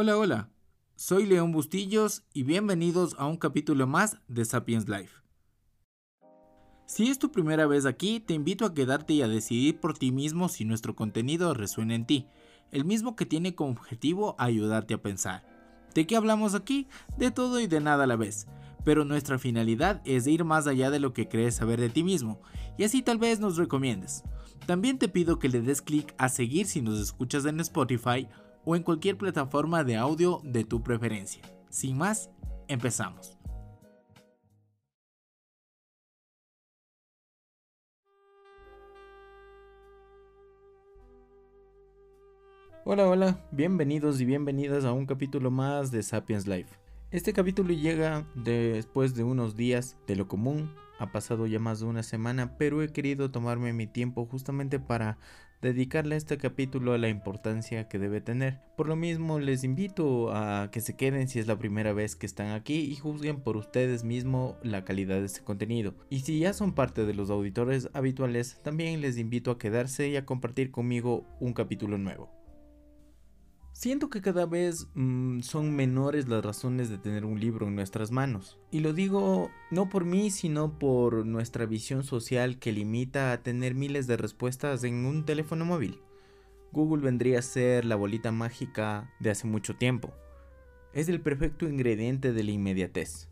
Hola, hola. Soy León Bustillos y bienvenidos a un capítulo más de Sapiens Life. Si es tu primera vez aquí, te invito a quedarte y a decidir por ti mismo si nuestro contenido resuena en ti, el mismo que tiene como objetivo ayudarte a pensar. ¿De qué hablamos aquí? De todo y de nada a la vez pero nuestra finalidad es ir más allá de lo que crees saber de ti mismo, y así tal vez nos recomiendes. También te pido que le des clic a seguir si nos escuchas en Spotify o en cualquier plataforma de audio de tu preferencia. Sin más, empezamos. Hola, hola, bienvenidos y bienvenidas a un capítulo más de Sapiens Life. Este capítulo llega después de unos días de lo común, ha pasado ya más de una semana, pero he querido tomarme mi tiempo justamente para dedicarle este capítulo a la importancia que debe tener. Por lo mismo les invito a que se queden si es la primera vez que están aquí y juzguen por ustedes mismos la calidad de este contenido. Y si ya son parte de los auditores habituales, también les invito a quedarse y a compartir conmigo un capítulo nuevo. Siento que cada vez mm, son menores las razones de tener un libro en nuestras manos. Y lo digo no por mí, sino por nuestra visión social que limita a tener miles de respuestas en un teléfono móvil. Google vendría a ser la bolita mágica de hace mucho tiempo. Es el perfecto ingrediente de la inmediatez.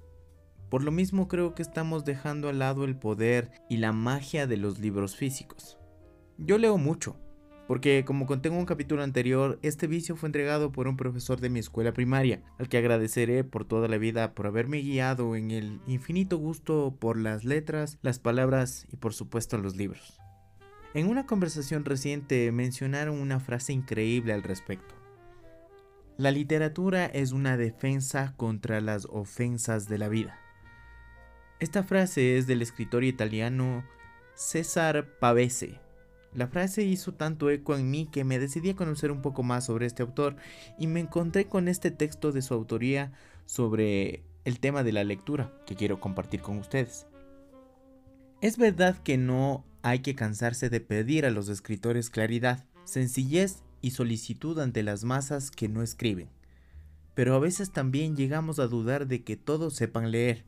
Por lo mismo creo que estamos dejando al lado el poder y la magia de los libros físicos. Yo leo mucho, porque como conté en un capítulo anterior, este vicio fue entregado por un profesor de mi escuela primaria, al que agradeceré por toda la vida por haberme guiado en el infinito gusto por las letras, las palabras y por supuesto los libros. En una conversación reciente mencionaron una frase increíble al respecto. La literatura es una defensa contra las ofensas de la vida. Esta frase es del escritor italiano César Pavese, la frase hizo tanto eco en mí que me decidí a conocer un poco más sobre este autor y me encontré con este texto de su autoría sobre el tema de la lectura que quiero compartir con ustedes. Es verdad que no hay que cansarse de pedir a los escritores claridad, sencillez y solicitud ante las masas que no escriben, pero a veces también llegamos a dudar de que todos sepan leer.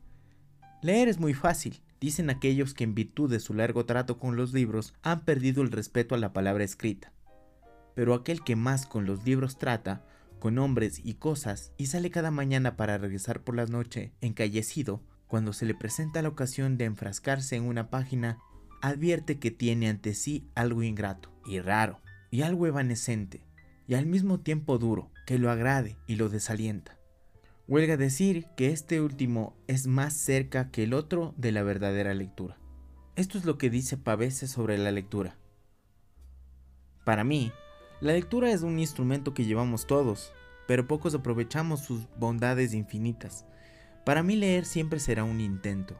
Leer es muy fácil, dicen aquellos que en virtud de su largo trato con los libros han perdido el respeto a la palabra escrita. Pero aquel que más con los libros trata, con hombres y cosas, y sale cada mañana para regresar por la noche encallecido, cuando se le presenta la ocasión de enfrascarse en una página, advierte que tiene ante sí algo ingrato y raro, y algo evanescente, y al mismo tiempo duro, que lo agrade y lo desalienta. Huelga decir que este último es más cerca que el otro de la verdadera lectura. Esto es lo que dice Pavese sobre la lectura. Para mí, la lectura es un instrumento que llevamos todos, pero pocos aprovechamos sus bondades infinitas. Para mí leer siempre será un intento.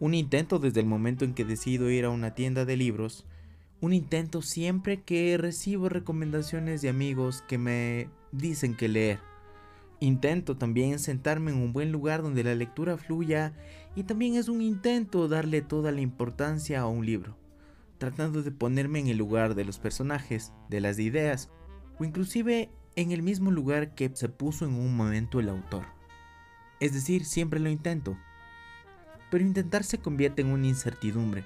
Un intento desde el momento en que decido ir a una tienda de libros, un intento siempre que recibo recomendaciones de amigos que me dicen que leer Intento también sentarme en un buen lugar donde la lectura fluya y también es un intento darle toda la importancia a un libro, tratando de ponerme en el lugar de los personajes, de las ideas o inclusive en el mismo lugar que se puso en un momento el autor. Es decir, siempre lo intento. Pero intentar se convierte en una incertidumbre,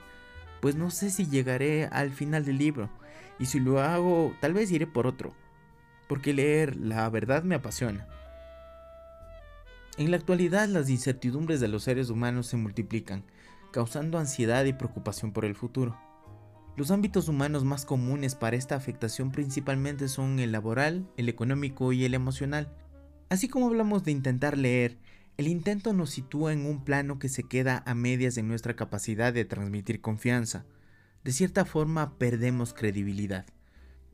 pues no sé si llegaré al final del libro, y si lo hago, tal vez iré por otro, porque leer la verdad me apasiona. En la actualidad las incertidumbres de los seres humanos se multiplican, causando ansiedad y preocupación por el futuro. Los ámbitos humanos más comunes para esta afectación principalmente son el laboral, el económico y el emocional. Así como hablamos de intentar leer, el intento nos sitúa en un plano que se queda a medias en nuestra capacidad de transmitir confianza. De cierta forma perdemos credibilidad.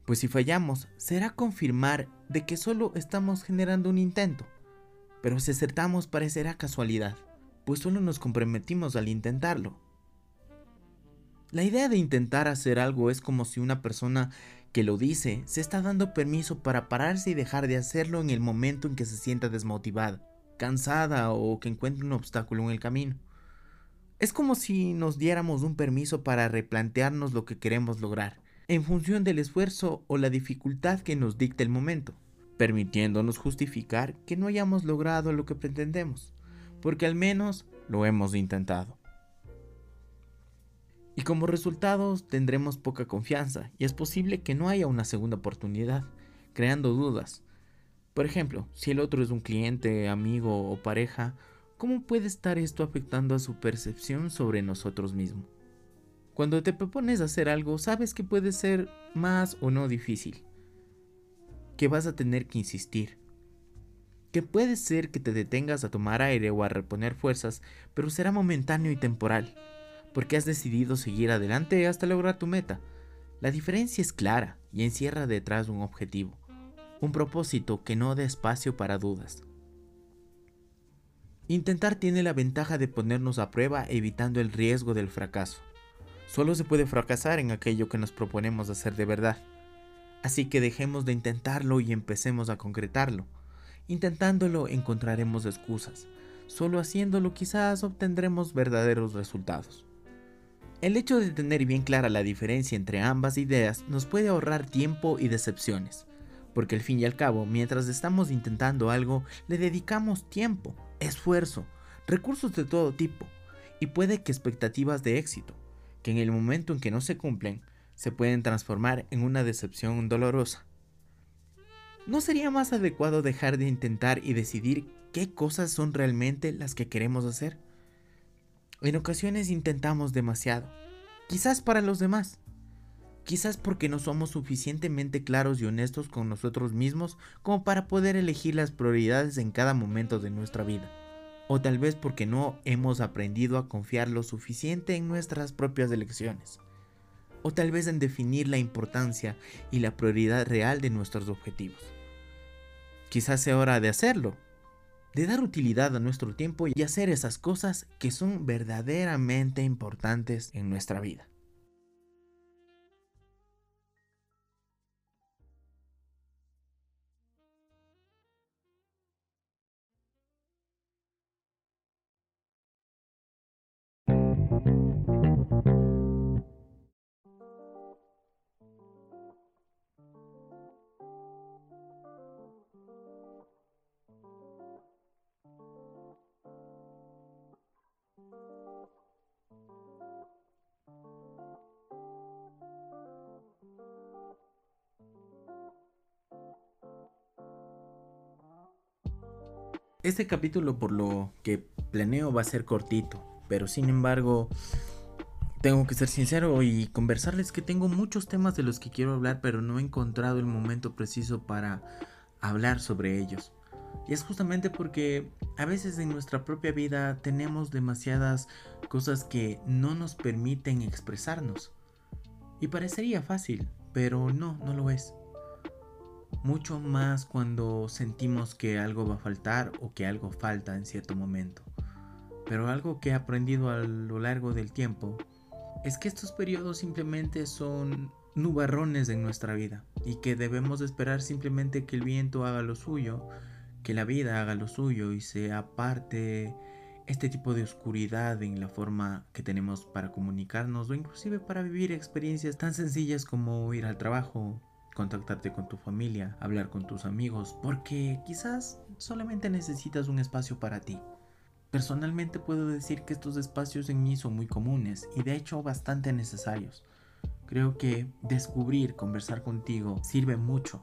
Pues si fallamos, será confirmar de que solo estamos generando un intento pero si acertamos parecerá casualidad, pues solo nos comprometimos al intentarlo. La idea de intentar hacer algo es como si una persona que lo dice se está dando permiso para pararse y dejar de hacerlo en el momento en que se sienta desmotivada, cansada o que encuentre un obstáculo en el camino. Es como si nos diéramos un permiso para replantearnos lo que queremos lograr, en función del esfuerzo o la dificultad que nos dicta el momento. Permitiéndonos justificar que no hayamos logrado lo que pretendemos, porque al menos lo hemos intentado. Y como resultado tendremos poca confianza y es posible que no haya una segunda oportunidad, creando dudas. Por ejemplo, si el otro es un cliente, amigo o pareja, ¿cómo puede estar esto afectando a su percepción sobre nosotros mismos? Cuando te propones hacer algo, sabes que puede ser más o no difícil, que vas a tener que insistir, que puede ser que te detengas a tomar aire o a reponer fuerzas, pero será momentáneo y temporal porque has decidido seguir adelante hasta lograr tu meta. La diferencia es clara y encierra detrás un objetivo, un propósito que no dé espacio para dudas. Intentar tiene la ventaja de ponernos a prueba evitando el riesgo del fracaso. Solo se puede fracasar en aquello que nos proponemos hacer de verdad. Así que dejemos de intentarlo y empecemos a concretarlo. Intentándolo encontraremos excusas. Solo haciéndolo quizás obtendremos verdaderos resultados. El hecho de tener bien clara la diferencia entre ambas ideas nos puede ahorrar tiempo y decepciones, porque al fin y al cabo, mientras estamos intentando algo, le dedicamos tiempo, esfuerzo, recursos de todo tipo, y puede que expectativas de éxito, que en el momento en que no se cumplen, se pueden transformar en una decepción dolorosa. ¿No sería más adecuado dejar de intentar y decidir qué cosas son realmente las que queremos hacer? En ocasiones intentamos demasiado, quizás para los demás, quizás porque no somos suficientemente claros y honestos con nosotros mismos como para poder elegir las prioridades en cada momento de nuestra vida, o tal vez porque no hemos aprendido a confiar lo suficiente en nuestras propias elecciones, o tal vez en definir la importancia y la prioridad real de nuestros objetivos. Quizás sea hora de hacerlo, de dar utilidad a nuestro tiempo y hacer esas cosas que son verdaderamente importantes en nuestra vida. Este capítulo por lo que planeo va a ser cortito, pero sin embargo tengo que ser sincero y conversarles que tengo muchos temas de los que quiero hablar, pero no he encontrado el momento preciso para hablar sobre ellos. Y es justamente porque a veces en nuestra propia vida tenemos demasiadas cosas que no nos permiten expresarnos. Y parecería fácil, pero no, no lo es mucho más cuando sentimos que algo va a faltar o que algo falta en cierto momento. Pero algo que he aprendido a lo largo del tiempo es que estos periodos simplemente son nubarrones en nuestra vida y que debemos esperar simplemente que el viento haga lo suyo, que la vida haga lo suyo y se aparte este tipo de oscuridad en la forma que tenemos para comunicarnos o inclusive para vivir experiencias tan sencillas como ir al trabajo, contactarte con tu familia, hablar con tus amigos, porque quizás solamente necesitas un espacio para ti. Personalmente puedo decir que estos espacios en mí son muy comunes y de hecho bastante necesarios. Creo que descubrir, conversar contigo sirve mucho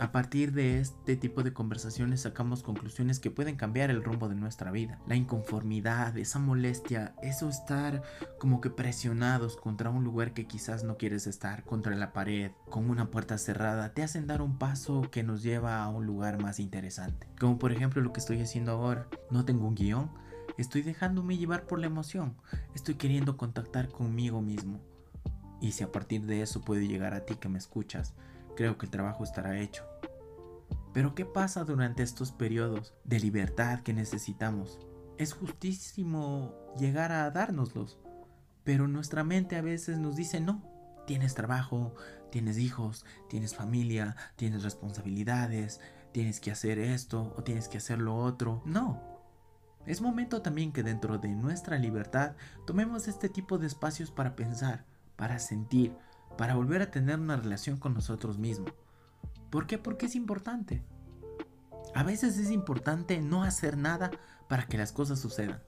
a partir de este tipo de conversaciones sacamos conclusiones que pueden cambiar el rumbo de nuestra vida. La inconformidad, esa molestia, eso estar como que presionados contra un lugar que quizás no quieres estar, contra la pared, con una puerta cerrada, te hacen dar un paso que nos lleva a un lugar más interesante. Como por ejemplo lo que estoy haciendo ahora. No tengo un guion, estoy dejándome llevar por la emoción, estoy queriendo contactar conmigo mismo. Y si a partir de eso puedo llegar a ti que me escuchas, creo que el trabajo estará hecho. Pero ¿qué pasa durante estos periodos de libertad que necesitamos? Es justísimo llegar a dárnoslos, pero nuestra mente a veces nos dice no. Tienes trabajo, tienes hijos, tienes familia, tienes responsabilidades, tienes que hacer esto o tienes que hacer lo otro. No. Es momento también que dentro de nuestra libertad tomemos este tipo de espacios para pensar, para sentir, para volver a tener una relación con nosotros mismos. ¿Por qué? Porque es importante. A veces es importante no hacer nada para que las cosas sucedan.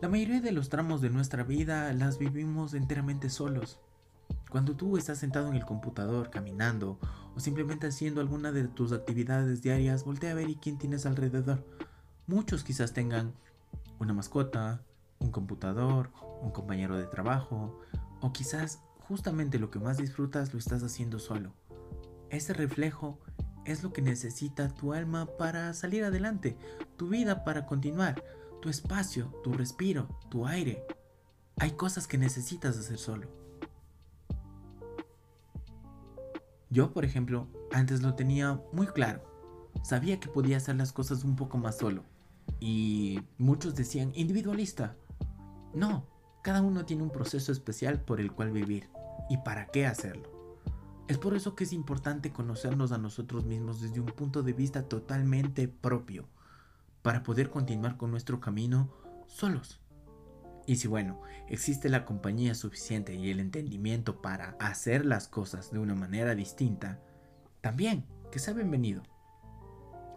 La mayoría de los tramos de nuestra vida las vivimos enteramente solos. Cuando tú estás sentado en el computador, caminando o simplemente haciendo alguna de tus actividades diarias, voltea a ver y quién tienes alrededor. Muchos quizás tengan una mascota, un computador, un compañero de trabajo, o quizás justamente lo que más disfrutas lo estás haciendo solo. Ese reflejo es lo que necesita tu alma para salir adelante, tu vida para continuar, tu espacio, tu respiro, tu aire. Hay cosas que necesitas hacer solo. Yo, por ejemplo, antes lo tenía muy claro. Sabía que podía hacer las cosas un poco más solo. Y muchos decían individualista. No, cada uno tiene un proceso especial por el cual vivir. ¿Y para qué hacerlo? Es por eso que es importante conocernos a nosotros mismos desde un punto de vista totalmente propio, para poder continuar con nuestro camino solos. Y si bueno, existe la compañía suficiente y el entendimiento para hacer las cosas de una manera distinta, también que sea bienvenido.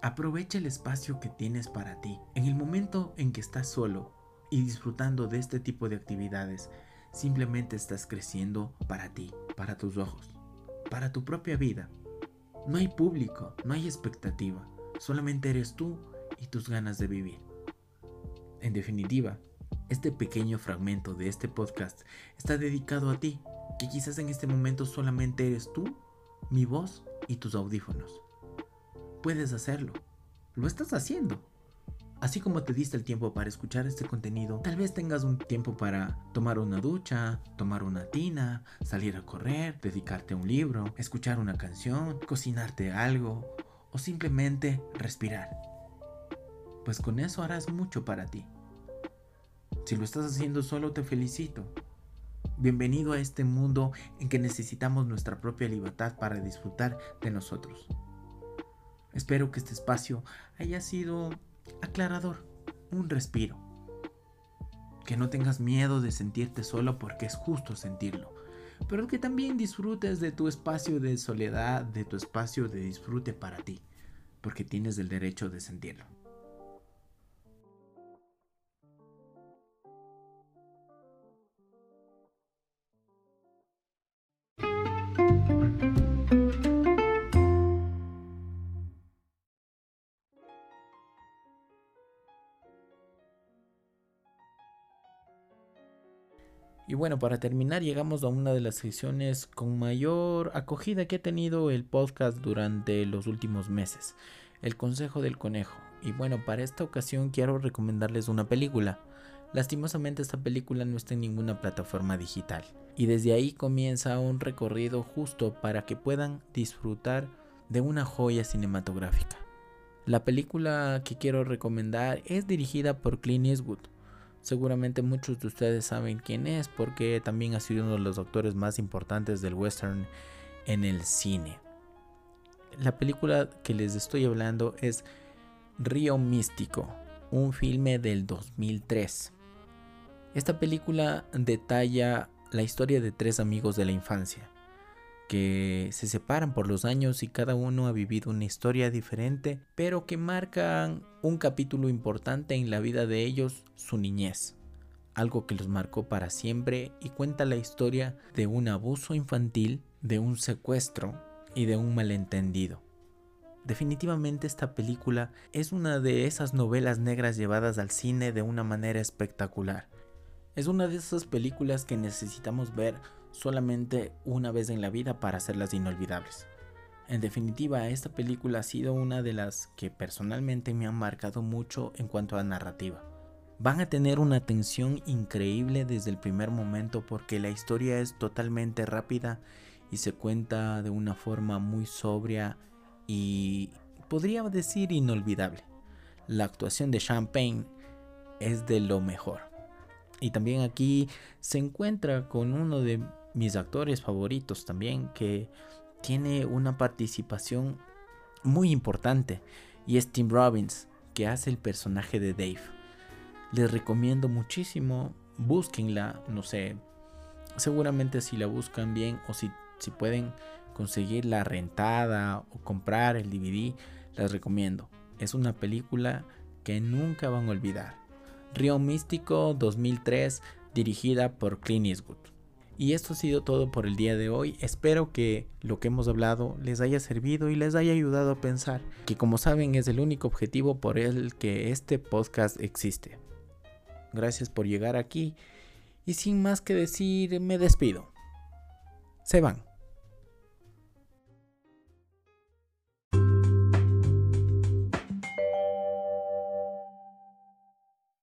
Aprovecha el espacio que tienes para ti. En el momento en que estás solo y disfrutando de este tipo de actividades, simplemente estás creciendo para ti, para tus ojos para tu propia vida. No hay público, no hay expectativa, solamente eres tú y tus ganas de vivir. En definitiva, este pequeño fragmento de este podcast está dedicado a ti, que quizás en este momento solamente eres tú, mi voz y tus audífonos. Puedes hacerlo. Lo estás haciendo. Así como te diste el tiempo para escuchar este contenido, tal vez tengas un tiempo para tomar una ducha, tomar una tina, salir a correr, dedicarte a un libro, escuchar una canción, cocinarte algo o simplemente respirar. Pues con eso harás mucho para ti. Si lo estás haciendo solo te felicito. Bienvenido a este mundo en que necesitamos nuestra propia libertad para disfrutar de nosotros. Espero que este espacio haya sido aclarador, un respiro. Que no tengas miedo de sentirte solo porque es justo sentirlo, pero que también disfrutes de tu espacio de soledad, de tu espacio de disfrute para ti, porque tienes el derecho de sentirlo. Y bueno, para terminar llegamos a una de las sesiones con mayor acogida que ha tenido el podcast durante los últimos meses, El Consejo del Conejo. Y bueno, para esta ocasión quiero recomendarles una película. Lastimosamente esta película no está en ninguna plataforma digital. Y desde ahí comienza un recorrido justo para que puedan disfrutar de una joya cinematográfica. La película que quiero recomendar es dirigida por Clint Eastwood Seguramente muchos de ustedes saben quién es porque también ha sido uno de los actores más importantes del western en el cine. La película que les estoy hablando es Río Místico, un filme del 2003. Esta película detalla la historia de tres amigos de la infancia que se separan por los años y cada uno ha vivido una historia diferente, pero que marcan un capítulo importante en la vida de ellos, su niñez. Algo que los marcó para siempre y cuenta la historia de un abuso infantil, de un secuestro y de un malentendido. Definitivamente esta película es una de esas novelas negras llevadas al cine de una manera espectacular. Es una de esas películas que necesitamos ver solamente una vez en la vida para hacerlas inolvidables. En definitiva, esta película ha sido una de las que personalmente me han marcado mucho en cuanto a narrativa. Van a tener una tensión increíble desde el primer momento porque la historia es totalmente rápida y se cuenta de una forma muy sobria y podría decir inolvidable. La actuación de Champagne es de lo mejor. Y también aquí se encuentra con uno de mis actores favoritos también, que tiene una participación muy importante y es Tim Robbins, que hace el personaje de Dave. Les recomiendo muchísimo, búsquenla, no sé, seguramente si la buscan bien o si, si pueden conseguir la rentada o comprar el DVD, les recomiendo. Es una película que nunca van a olvidar. Río Místico 2003, dirigida por Clint Eastwood. Y esto ha sido todo por el día de hoy. Espero que lo que hemos hablado les haya servido y les haya ayudado a pensar que como saben es el único objetivo por el que este podcast existe. Gracias por llegar aquí y sin más que decir me despido. Se van.